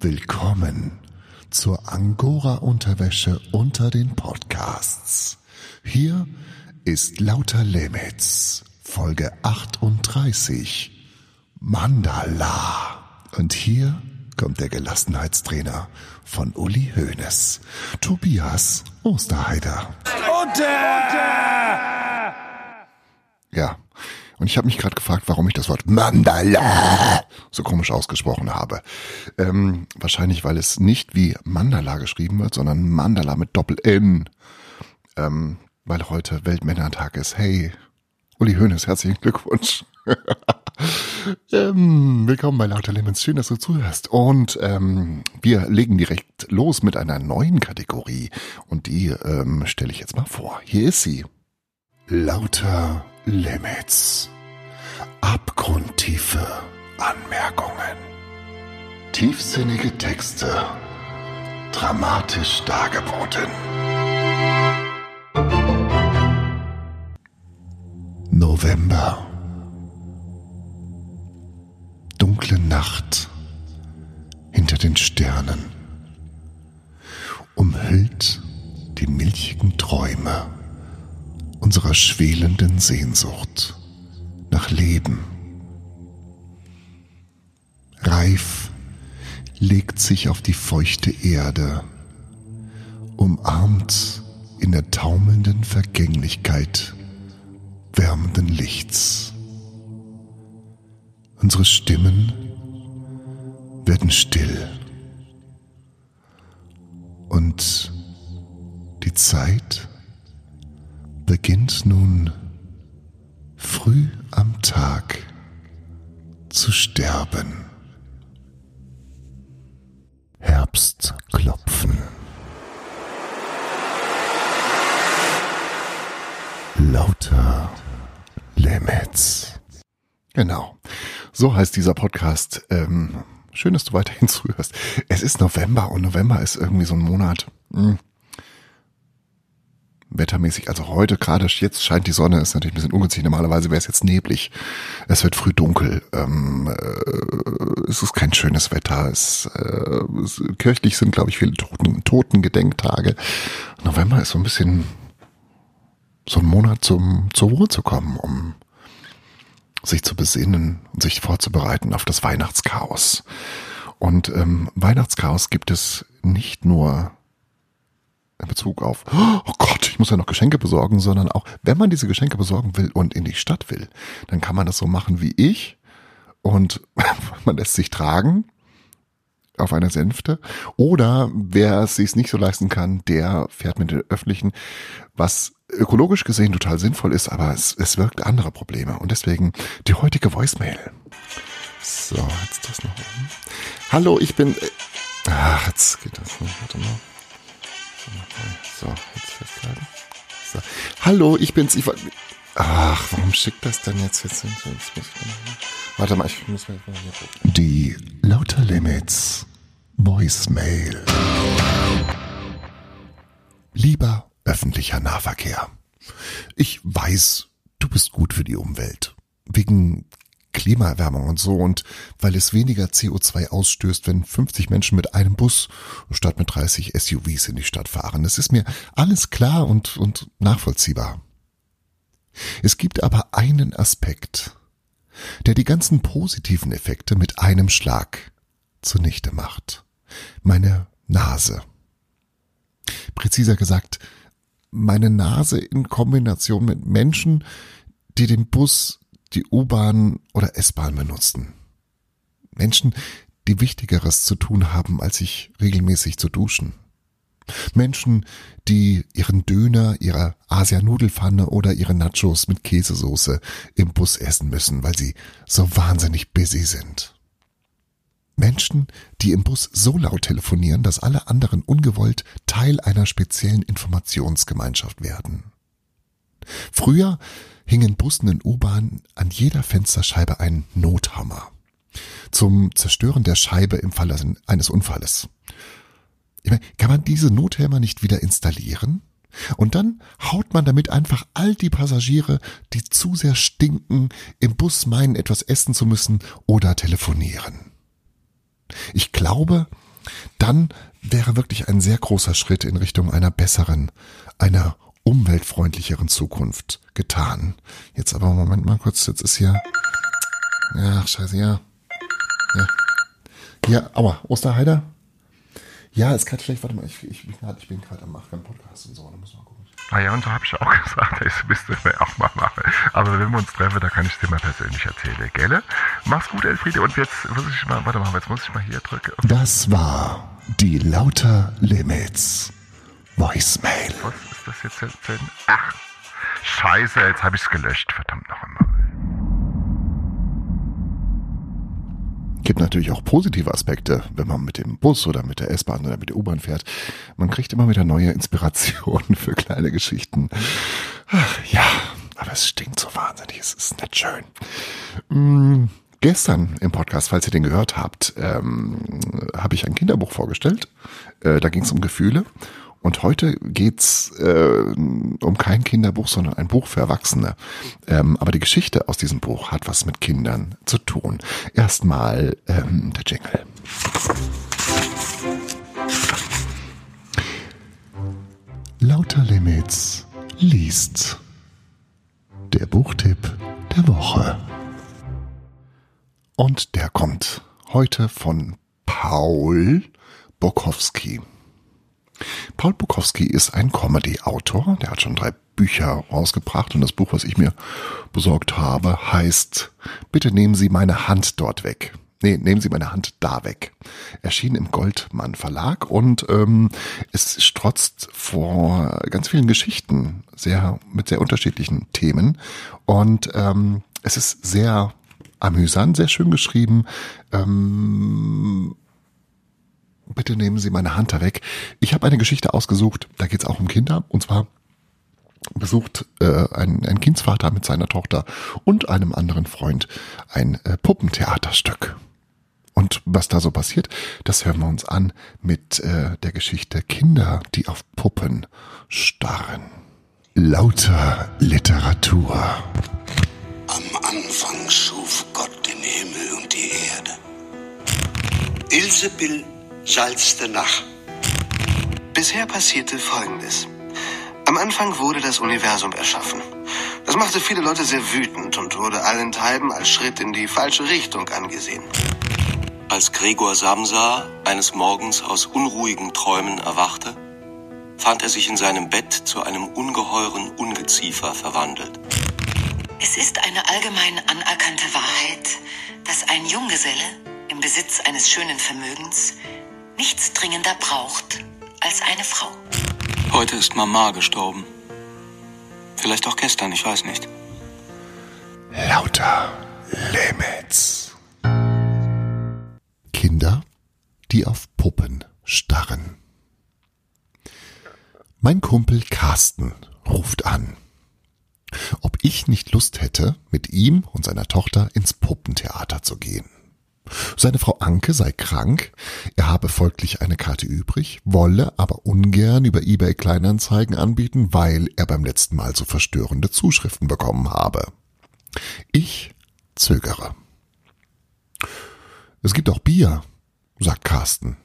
Willkommen zur Angora-Unterwäsche unter den Podcasts. Hier ist Lauter Limits, Folge 38, Mandala. Und hier kommt der Gelassenheitstrainer von Uli Hoeneß, Tobias Osterheider. Unter! Ja, und ich habe mich gerade gefragt, warum ich das Wort Mandala so komisch ausgesprochen habe. Ähm, wahrscheinlich, weil es nicht wie Mandala geschrieben wird, sondern Mandala mit Doppel-N. Ähm, weil heute Weltmännertag ist. Hey, Uli Hoeneß, herzlichen Glückwunsch. ähm, willkommen bei Lauter Lemons. Schön, dass du zuhörst. Und ähm, wir legen direkt los mit einer neuen Kategorie. Und die ähm, stelle ich jetzt mal vor. Hier ist sie. Lauter Limits. Abgrundtiefe Anmerkungen. Tiefsinnige Texte. Dramatisch dargeboten. November. Dunkle Nacht hinter den Sternen. Umhüllt die milchigen Träume unserer schwelenden Sehnsucht nach Leben. Reif legt sich auf die feuchte Erde, umarmt in der taumelnden Vergänglichkeit wärmenden Lichts. Unsere Stimmen werden still und die Zeit beginnt nun früh am Tag zu sterben. Herbstklopfen. Lauter Limits. Genau. So heißt dieser Podcast. Ähm, schön, dass du weiterhin zuhörst. Es ist November und November ist irgendwie so ein Monat. Hm wettermäßig, also heute gerade jetzt scheint die Sonne, ist natürlich ein bisschen ungünstig. Normalerweise wäre es jetzt neblig. Es wird früh dunkel. Ähm, äh, es ist kein schönes Wetter. Es, äh, es, kirchlich sind, glaube ich, viele Toten, Totengedenktage. November ist so ein bisschen so ein Monat zum zur Ruhe zu kommen, um sich zu besinnen und sich vorzubereiten auf das Weihnachtschaos. Und ähm, Weihnachtschaos gibt es nicht nur in Bezug auf, oh Gott, ich muss ja noch Geschenke besorgen, sondern auch, wenn man diese Geschenke besorgen will und in die Stadt will, dann kann man das so machen wie ich und man lässt sich tragen auf einer Sänfte oder wer es sich nicht so leisten kann, der fährt mit den öffentlichen, was ökologisch gesehen total sinnvoll ist, aber es, es wirkt andere Probleme und deswegen die heutige Voicemail. So, jetzt das noch oben. Hallo, ich bin, äh, ach, jetzt geht das nicht, warte mal. So, jetzt festhalten. So. Hallo, ich bin's. Ich Ach, warum schickt das denn jetzt? jetzt, jetzt muss ich Warte mal, ich muss mal hier gucken. Die Lauter Limits Voicemail. Lieber öffentlicher Nahverkehr. Ich weiß, du bist gut für die Umwelt. Wegen Klimaerwärmung und so und weil es weniger CO2 ausstößt, wenn 50 Menschen mit einem Bus statt mit 30 SUVs in die Stadt fahren. Das ist mir alles klar und, und nachvollziehbar. Es gibt aber einen Aspekt, der die ganzen positiven Effekte mit einem Schlag zunichte macht. Meine Nase. Präziser gesagt, meine Nase in Kombination mit Menschen, die den Bus die U-Bahn oder S-Bahn benutzten. Menschen, die Wichtigeres zu tun haben, als sich regelmäßig zu duschen. Menschen, die ihren Döner, ihre Asia-Nudelfanne oder ihre Nachos mit Käsesoße im Bus essen müssen, weil sie so wahnsinnig busy sind. Menschen, die im Bus so laut telefonieren, dass alle anderen ungewollt Teil einer speziellen Informationsgemeinschaft werden. Früher hing in Bussen und U-Bahnen an jeder Fensterscheibe ein Nothammer zum Zerstören der Scheibe im Falle eines Unfalles. Ich meine, kann man diese Nothämmer nicht wieder installieren? Und dann haut man damit einfach all die Passagiere, die zu sehr stinken, im Bus meinen, etwas essen zu müssen oder telefonieren. Ich glaube, dann wäre wirklich ein sehr großer Schritt in Richtung einer besseren, einer umweltfreundlicheren Zukunft getan. Jetzt aber Moment mal kurz, jetzt ist hier. Ach, scheiße, ja. Ja. Ja, aua, Osterheider? Ja, ist gerade schlecht, warte mal, ich, ich, ich bin gerade am Machen Podcast und so, da muss man gucken. Ah ja, und so habe ich auch gesagt, ich müsste mir auch mal machen. Aber wenn wir uns treffen, da kann ich dir mal persönlich erzählen, gell? Mach's gut, Elfriede. Und jetzt muss ich mal, warte mal, jetzt muss ich mal hier drücken. Das war die Lauter Limits Voicemail. Was das jetzt? jetzt? Ach, scheiße, jetzt habe ich's gelöscht, verdammt noch einmal. gibt natürlich auch positive Aspekte, wenn man mit dem Bus oder mit der S-Bahn oder mit der U-Bahn fährt. Man kriegt immer wieder neue Inspirationen für kleine Geschichten. Ach, ja, aber es stinkt so wahnsinnig. Es ist nicht schön. Hm, gestern im Podcast, falls ihr den gehört habt, ähm, habe ich ein Kinderbuch vorgestellt. Äh, da ging es um Gefühle. Und heute geht's äh, um kein Kinderbuch, sondern ein Buch für Erwachsene. Ähm, aber die Geschichte aus diesem Buch hat was mit Kindern zu tun. Erstmal ähm, der Jingle. Lauter Limits liest. Der Buchtipp der Woche. Und der kommt heute von Paul Bokowski. Paul Bukowski ist ein Comedy-Autor. Der hat schon drei Bücher rausgebracht und das Buch, was ich mir besorgt habe, heißt Bitte nehmen Sie meine Hand dort weg. Nee, nehmen Sie meine Hand da weg. Erschien im Goldmann Verlag und ähm, es strotzt vor ganz vielen Geschichten, sehr mit sehr unterschiedlichen Themen und ähm, es ist sehr amüsant, sehr schön geschrieben. Ähm, bitte nehmen Sie meine Hand da weg. Ich habe eine Geschichte ausgesucht, da geht es auch um Kinder, und zwar besucht äh, ein, ein Kindsvater mit seiner Tochter und einem anderen Freund ein äh, Puppentheaterstück. Und was da so passiert, das hören wir uns an mit äh, der Geschichte Kinder, die auf Puppen starren. Lauter Literatur. Am Anfang schuf Gott den Himmel und die Erde. Ilsebill salzte nach. Bisher passierte Folgendes. Am Anfang wurde das Universum erschaffen. Das machte viele Leute sehr wütend und wurde allenthalben als Schritt in die falsche Richtung angesehen. Als Gregor Samsa eines Morgens aus unruhigen Träumen erwachte, fand er sich in seinem Bett zu einem ungeheuren Ungeziefer verwandelt. Es ist eine allgemein anerkannte Wahrheit, dass ein Junggeselle im Besitz eines schönen Vermögens nichts dringender braucht als eine Frau. Heute ist Mama gestorben. Vielleicht auch gestern, ich weiß nicht. Lauter Limits. Kinder, die auf Puppen starren. Mein Kumpel Carsten ruft an. Ob ich nicht Lust hätte, mit ihm und seiner Tochter ins Puppentheater zu gehen. Seine Frau Anke sei krank, er habe folglich eine Karte übrig, wolle aber ungern über eBay Kleinanzeigen anbieten, weil er beim letzten Mal so verstörende Zuschriften bekommen habe. Ich zögere. Es gibt auch Bier, sagt Carsten.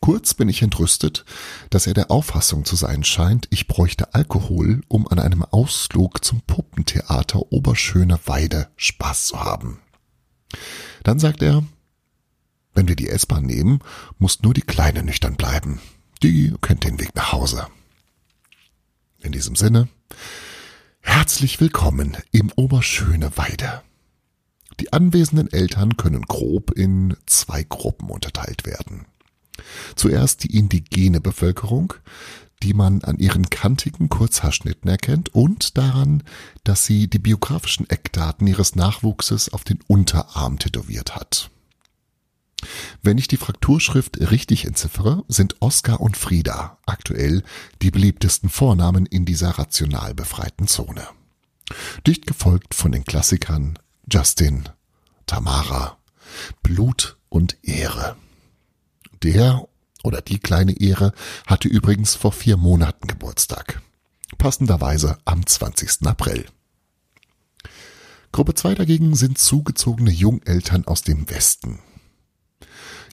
Kurz bin ich entrüstet, dass er der Auffassung zu sein scheint, ich bräuchte Alkohol, um an einem Ausflug zum Puppentheater Oberschöne Weide Spaß zu haben. Dann sagt er, wenn wir die S-Bahn nehmen, muss nur die Kleine nüchtern bleiben. Die kennt den Weg nach Hause. In diesem Sinne, herzlich willkommen im Oberschöne Weide. Die anwesenden Eltern können grob in zwei Gruppen unterteilt werden. Zuerst die indigene Bevölkerung, die man an ihren kantigen Kurzhaarschnitten erkennt und daran, dass sie die biografischen Eckdaten ihres Nachwuchses auf den Unterarm tätowiert hat. Wenn ich die Frakturschrift richtig entziffere, sind Oskar und Frieda aktuell die beliebtesten Vornamen in dieser rational befreiten Zone. Dicht gefolgt von den Klassikern Justin, Tamara, Blut und Ehre. Der oder die kleine Ehre hatte übrigens vor vier Monaten Geburtstag. Passenderweise am 20. April. Gruppe 2 dagegen sind zugezogene Jungeltern aus dem Westen.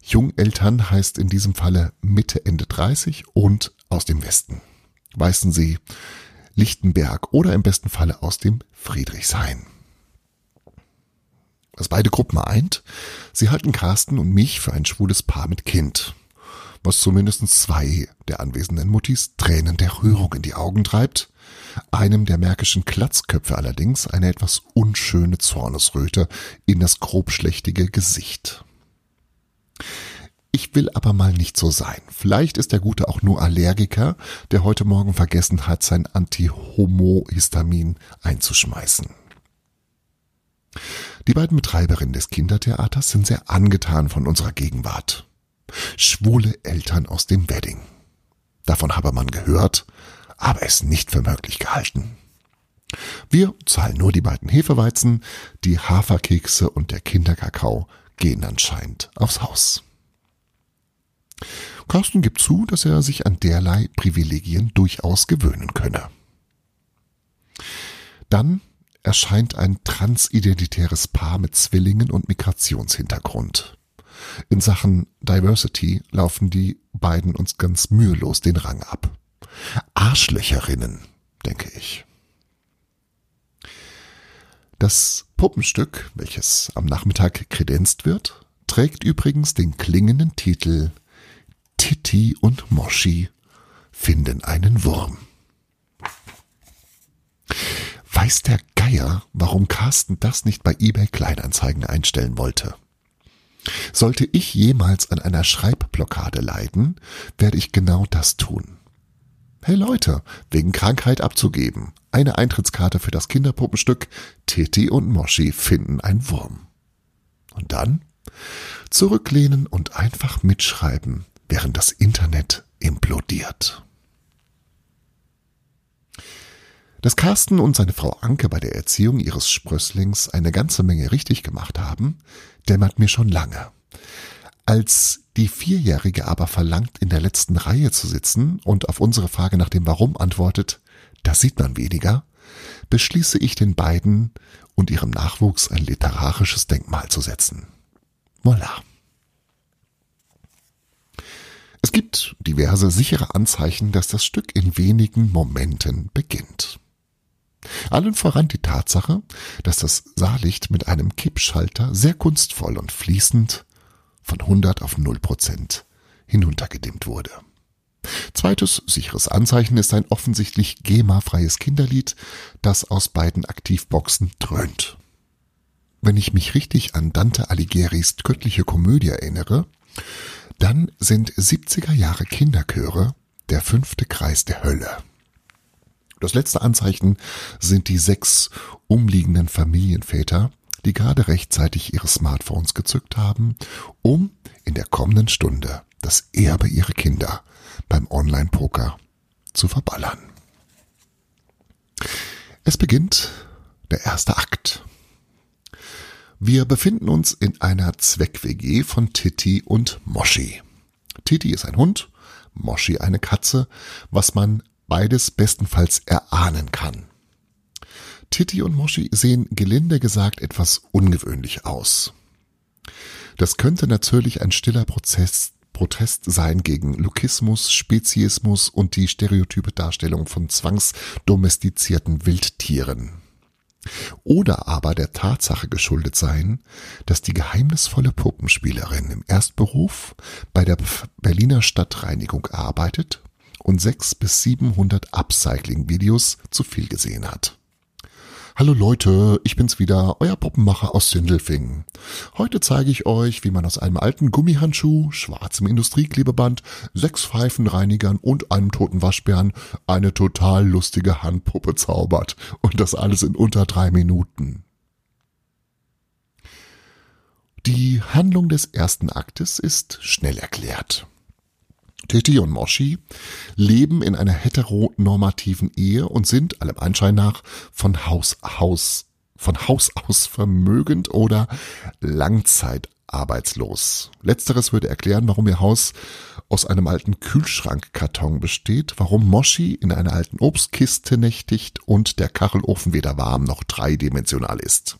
Jungeltern heißt in diesem Falle Mitte, Ende 30 und aus dem Westen. Weißensee, Lichtenberg oder im besten Falle aus dem Friedrichshain. Was beide Gruppen eint, sie halten Carsten und mich für ein schwules Paar mit Kind. Was zumindest zwei der anwesenden Muttis Tränen der Rührung in die Augen treibt, einem der märkischen Klatzköpfe allerdings eine etwas unschöne Zornesröte in das grobschlächtige Gesicht. Ich will aber mal nicht so sein. Vielleicht ist der Gute auch nur Allergiker, der heute Morgen vergessen hat, sein Antihomohistamin einzuschmeißen. Die beiden Betreiberinnen des Kindertheaters sind sehr angetan von unserer Gegenwart. Schwule Eltern aus dem Wedding. Davon habe man gehört, aber es nicht für möglich gehalten. Wir zahlen nur die beiden Hefeweizen, die Haferkekse und der Kinderkakao gehen anscheinend aufs Haus. Carsten gibt zu, dass er sich an derlei Privilegien durchaus gewöhnen könne. Dann erscheint ein transidentitäres Paar mit Zwillingen und Migrationshintergrund. In Sachen Diversity laufen die beiden uns ganz mühelos den Rang ab. Arschlöcherinnen, denke ich. Das Puppenstück, welches am Nachmittag kredenzt wird, trägt übrigens den klingenden Titel Titti und Moschi finden einen Wurm. Weiß der Geier, warum Carsten das nicht bei eBay Kleinanzeigen einstellen wollte. Sollte ich jemals an einer Schreibblockade leiden, werde ich genau das tun. Hey Leute, wegen Krankheit abzugeben. Eine Eintrittskarte für das Kinderpuppenstück Titi und Moschi finden ein Wurm. Und dann zurücklehnen und einfach mitschreiben, während das Internet implodiert. Dass Carsten und seine Frau Anke bei der Erziehung ihres Sprösslings eine ganze Menge richtig gemacht haben, dämmert mir schon lange. Als die Vierjährige aber verlangt, in der letzten Reihe zu sitzen und auf unsere Frage nach dem Warum antwortet, das sieht man weniger, beschließe ich den beiden und ihrem Nachwuchs ein literarisches Denkmal zu setzen. Voilà. Es gibt diverse sichere Anzeichen, dass das Stück in wenigen Momenten beginnt. Allen voran die Tatsache, dass das Saallicht mit einem Kippschalter sehr kunstvoll und fließend von 100 auf 0 Prozent hinuntergedimmt wurde. Zweites sicheres Anzeichen ist ein offensichtlich GEMA-freies Kinderlied, das aus beiden Aktivboxen dröhnt. Wenn ich mich richtig an Dante Alighieri's göttliche Komödie erinnere, dann sind 70er Jahre Kinderchöre der fünfte Kreis der Hölle. Das letzte Anzeichen sind die sechs umliegenden Familienväter, die gerade rechtzeitig ihre Smartphones gezückt haben, um in der kommenden Stunde das Erbe ihrer Kinder beim Online-Poker zu verballern. Es beginnt der erste Akt. Wir befinden uns in einer Zweck-WG von Titi und Moshi. Titi ist ein Hund, Moshi eine Katze, was man beides bestenfalls erahnen kann. Titi und Moshi sehen gelinde gesagt etwas ungewöhnlich aus. Das könnte natürlich ein stiller Prozess, Protest sein gegen Lukismus, Speziismus und die stereotype Darstellung von zwangsdomestizierten Wildtieren. Oder aber der Tatsache geschuldet sein, dass die geheimnisvolle Puppenspielerin im Erstberuf bei der Berliner Stadtreinigung arbeitet und sechs bis siebenhundert Upcycling-Videos zu viel gesehen hat. Hallo Leute, ich bin's wieder, euer Puppenmacher aus Sindelfingen. Heute zeige ich euch, wie man aus einem alten Gummihandschuh, schwarzem Industrieklebeband, sechs Pfeifenreinigern und einem toten Waschbären eine total lustige Handpuppe zaubert. Und das alles in unter drei Minuten. Die Handlung des ersten Aktes ist schnell erklärt. Titi und Moshi leben in einer heteronormativen Ehe und sind allem Anschein nach von Haus aus von Haus aus vermögend oder langzeitarbeitslos. Letzteres würde erklären, warum ihr Haus aus einem alten Kühlschrankkarton besteht, warum Moshi in einer alten Obstkiste nächtigt und der Kachelofen weder warm noch dreidimensional ist.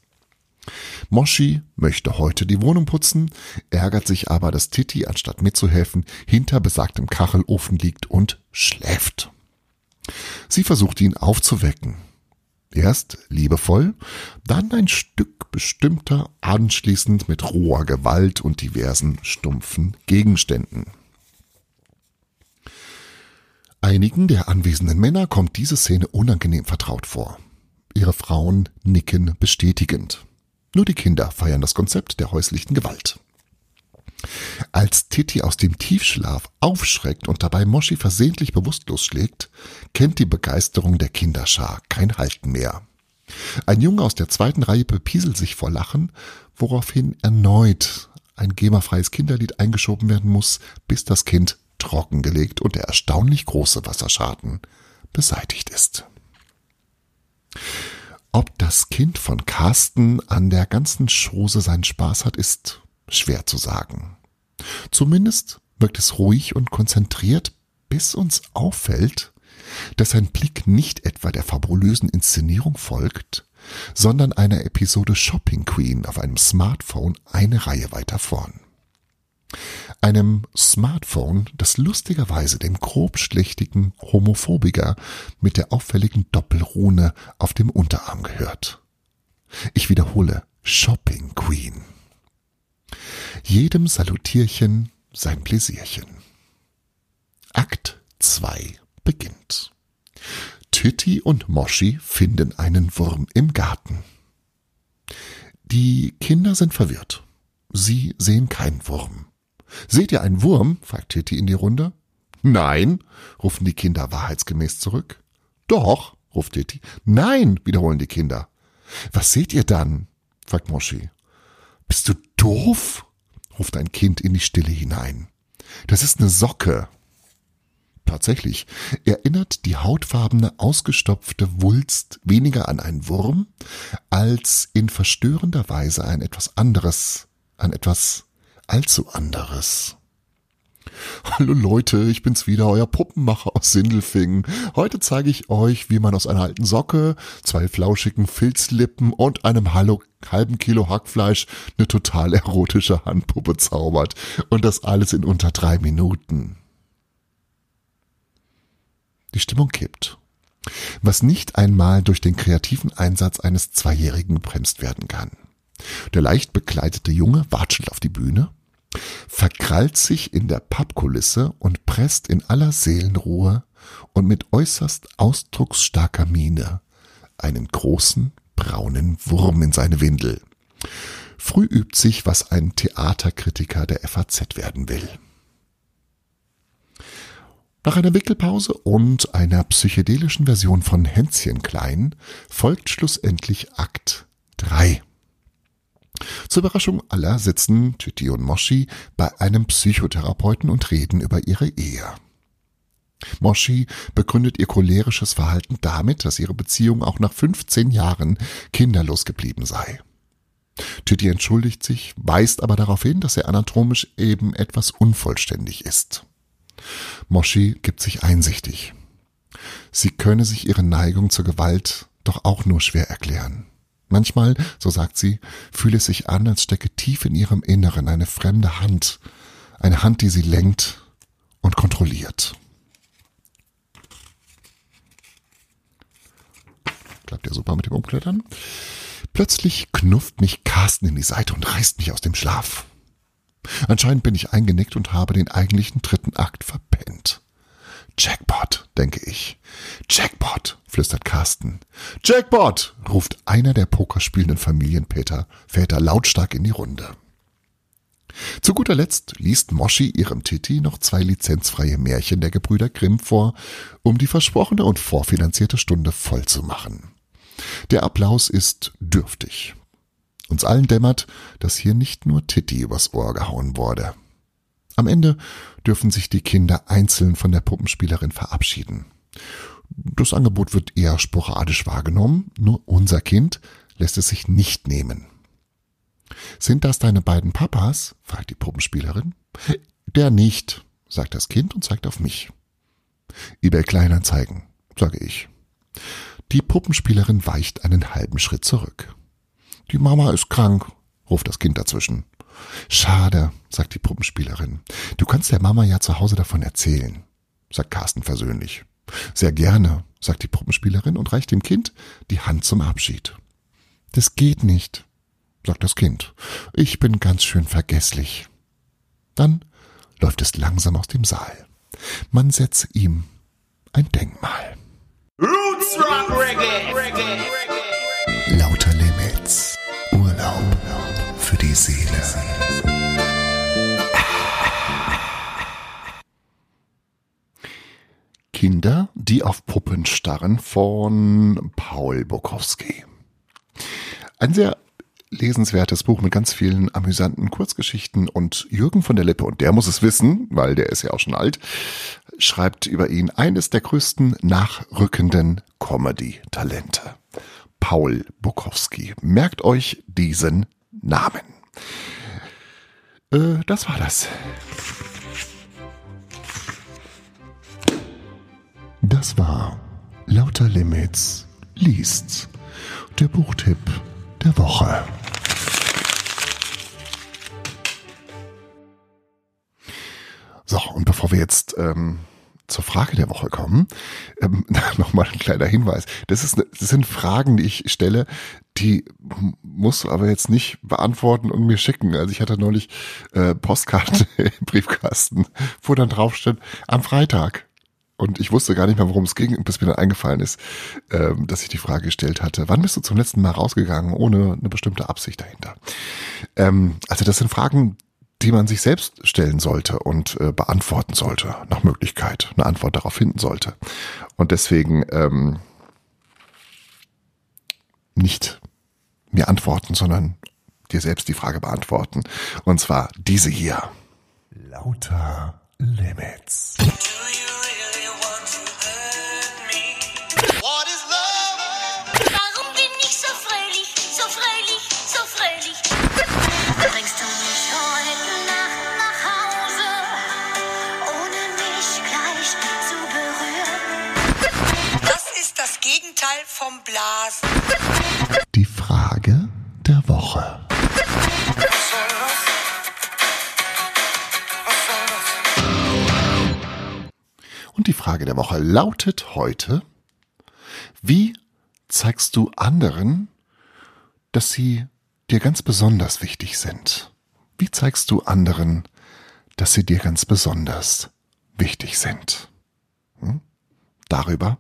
Moshi möchte heute die Wohnung putzen, ärgert sich aber, dass Titi, anstatt mitzuhelfen, hinter besagtem Kachelofen liegt und schläft. Sie versucht ihn aufzuwecken. Erst liebevoll, dann ein Stück bestimmter, anschließend mit roher Gewalt und diversen stumpfen Gegenständen. Einigen der anwesenden Männer kommt diese Szene unangenehm vertraut vor. Ihre Frauen nicken bestätigend. Nur die Kinder feiern das Konzept der häuslichen Gewalt. Als Titi aus dem Tiefschlaf aufschreckt und dabei Moshi versehentlich bewusstlos schlägt, kennt die Begeisterung der Kinderschar kein Halten mehr. Ein Junge aus der zweiten Reihe bepieselt sich vor Lachen, woraufhin erneut ein GEMA-freies Kinderlied eingeschoben werden muss, bis das Kind trockengelegt und der erstaunlich große Wasserschaden beseitigt ist. Ob das Kind von Carsten an der ganzen Chose seinen Spaß hat, ist schwer zu sagen. Zumindest wirkt es ruhig und konzentriert, bis uns auffällt, dass sein Blick nicht etwa der fabulösen Inszenierung folgt, sondern einer Episode Shopping Queen auf einem Smartphone eine Reihe weiter vorn. Einem Smartphone, das lustigerweise dem grobschlächtigen Homophobiker mit der auffälligen Doppelrune auf dem Unterarm gehört. Ich wiederhole, Shopping Queen. Jedem Salutierchen sein Pläsierchen. Akt 2 beginnt. Titti und Moshi finden einen Wurm im Garten. Die Kinder sind verwirrt. Sie sehen keinen Wurm. Seht ihr einen Wurm? fragt Titti in die Runde. Nein, rufen die Kinder wahrheitsgemäß zurück. Doch, ruft Titti. Nein, wiederholen die Kinder. Was seht ihr dann? fragt Moshi. Bist du doof? ruft ein Kind in die Stille hinein. Das ist eine Socke. Tatsächlich erinnert die hautfarbene, ausgestopfte Wulst weniger an einen Wurm, als in verstörender Weise ein etwas anderes, an etwas allzu anderes. Hallo Leute, ich bin's wieder, euer Puppenmacher aus Sindelfingen. Heute zeige ich euch, wie man aus einer alten Socke, zwei flauschigen Filzlippen und einem halben Kilo Hackfleisch eine total erotische Handpuppe zaubert. Und das alles in unter drei Minuten. Die Stimmung kippt. Was nicht einmal durch den kreativen Einsatz eines Zweijährigen gebremst werden kann. Der leicht bekleidete Junge watschelt auf die Bühne, verkrallt sich in der Pappkulisse und presst in aller Seelenruhe und mit äußerst ausdrucksstarker Miene einen großen braunen Wurm in seine Windel. Früh übt sich, was ein Theaterkritiker der FAZ werden will. Nach einer Wickelpause und einer psychedelischen Version von Hänschen Klein folgt schlussendlich Akt 3. Zur Überraschung aller sitzen Tüti und Moshi bei einem Psychotherapeuten und reden über ihre Ehe. Moshi begründet ihr cholerisches Verhalten damit, dass ihre Beziehung auch nach 15 Jahren kinderlos geblieben sei. Tüti entschuldigt sich, weist aber darauf hin, dass er anatomisch eben etwas unvollständig ist. Moshi gibt sich einsichtig. Sie könne sich ihre Neigung zur Gewalt doch auch nur schwer erklären. Manchmal, so sagt sie, fühle es sich an, als stecke tief in ihrem Inneren eine fremde Hand, eine Hand, die sie lenkt und kontrolliert. Klappt ja super mit dem Umklettern. Plötzlich knufft mich Carsten in die Seite und reißt mich aus dem Schlaf. Anscheinend bin ich eingenickt und habe den eigentlichen dritten Akt verpennt. Jackpot, denke ich. Jackpot, flüstert Carsten. Jackpot, ruft einer der pokerspielenden Familienväter Väter lautstark in die Runde. Zu guter Letzt liest Moshi ihrem Titi noch zwei lizenzfreie Märchen der Gebrüder Grimm vor, um die versprochene und vorfinanzierte Stunde voll zu machen. Der Applaus ist dürftig. Uns allen dämmert, dass hier nicht nur Titi übers Ohr gehauen wurde. Am Ende dürfen sich die Kinder einzeln von der Puppenspielerin verabschieden. Das Angebot wird eher sporadisch wahrgenommen, nur unser Kind lässt es sich nicht nehmen. Sind das deine beiden Papas? fragt die Puppenspielerin. Der nicht, sagt das Kind und zeigt auf mich. eBay Kleinanzeigen, sage ich. Die Puppenspielerin weicht einen halben Schritt zurück. Die Mama ist krank, ruft das Kind dazwischen. Schade, sagt die Puppenspielerin. Du kannst der Mama ja zu Hause davon erzählen, sagt Carsten versöhnlich. Sehr gerne, sagt die Puppenspielerin und reicht dem Kind die Hand zum Abschied. Das geht nicht, sagt das Kind. Ich bin ganz schön vergesslich. Dann läuft es langsam aus dem Saal. Man setzt ihm ein Denkmal. Roots Rock Reggae. Reggae. Kinder, die auf Puppen starren von Paul Bukowski. Ein sehr lesenswertes Buch mit ganz vielen amüsanten Kurzgeschichten und Jürgen von der Lippe, und der muss es wissen, weil der ist ja auch schon alt, schreibt über ihn eines der größten nachrückenden Comedy-Talente. Paul Bukowski. Merkt euch diesen Namen. Äh, das war das. Das war Lauter Limits liest. Der Buchtipp der Woche. So, und bevor wir jetzt ähm, zur Frage der Woche kommen, ähm, nochmal ein kleiner Hinweis. Das, ist, das sind Fragen, die ich stelle, die musst du aber jetzt nicht beantworten und mir schicken. Also ich hatte neulich äh, Postkarte im Briefkasten, wo dann drauf steht, am Freitag. Und ich wusste gar nicht mehr, worum es ging, bis mir dann eingefallen ist, ähm, dass ich die Frage gestellt hatte, wann bist du zum letzten Mal rausgegangen, ohne eine bestimmte Absicht dahinter? Ähm, also das sind Fragen, die man sich selbst stellen sollte und äh, beantworten sollte, nach Möglichkeit, eine Antwort darauf finden sollte. Und deswegen ähm, nicht mir antworten, sondern dir selbst die Frage beantworten. Und zwar diese hier. Lauter Limits. Gegenteil vom Blasen. Die Frage der Woche. Und die Frage der Woche lautet heute, wie zeigst du anderen, dass sie dir ganz besonders wichtig sind? Wie zeigst du anderen, dass sie dir ganz besonders wichtig sind? Hm? Darüber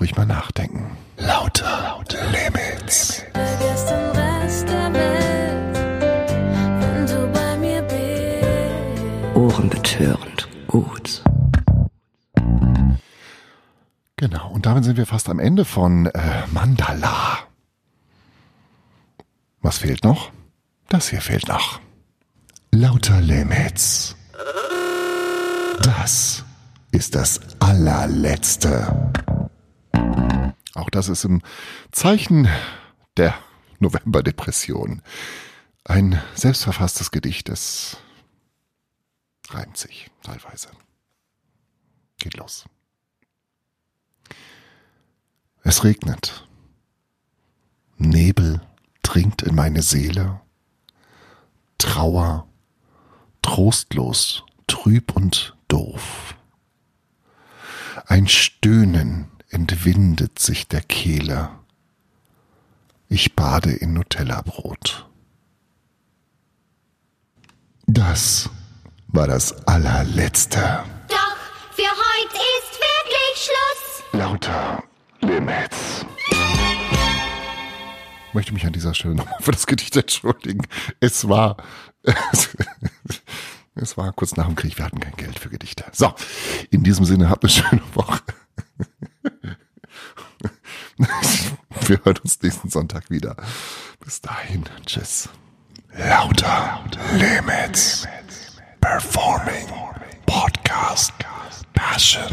ruhig mal nachdenken. Lauter, lauter Limits. Vergiss den Rest der Welt, wenn du bei mir bist. Ohrenbetörend gut. Genau, und damit sind wir fast am Ende von äh, Mandala. Was fehlt noch? Das hier fehlt noch. Lauter Limits. Das ist das allerletzte. Auch das ist im Zeichen der Novemberdepression. Ein selbstverfasstes Gedicht, das reimt sich teilweise. Geht los. Es regnet. Nebel dringt in meine Seele. Trauer, trostlos, trüb und doof. Ein Stöhnen entwindet sich der Kehle. Ich bade in Nutella-Brot. Das war das allerletzte. Doch für heute ist wirklich Schluss. Lauter Limits. Ich möchte mich an dieser Stelle nochmal für das Gedicht entschuldigen. Es war, es war kurz nach dem Krieg, wir hatten kein Geld für Gedichte. So, in diesem Sinne habt eine schöne Woche. Wir hören uns nächsten Sonntag wieder. Bis dahin, tschüss. Lauter Limits. Performing Podcast Passion.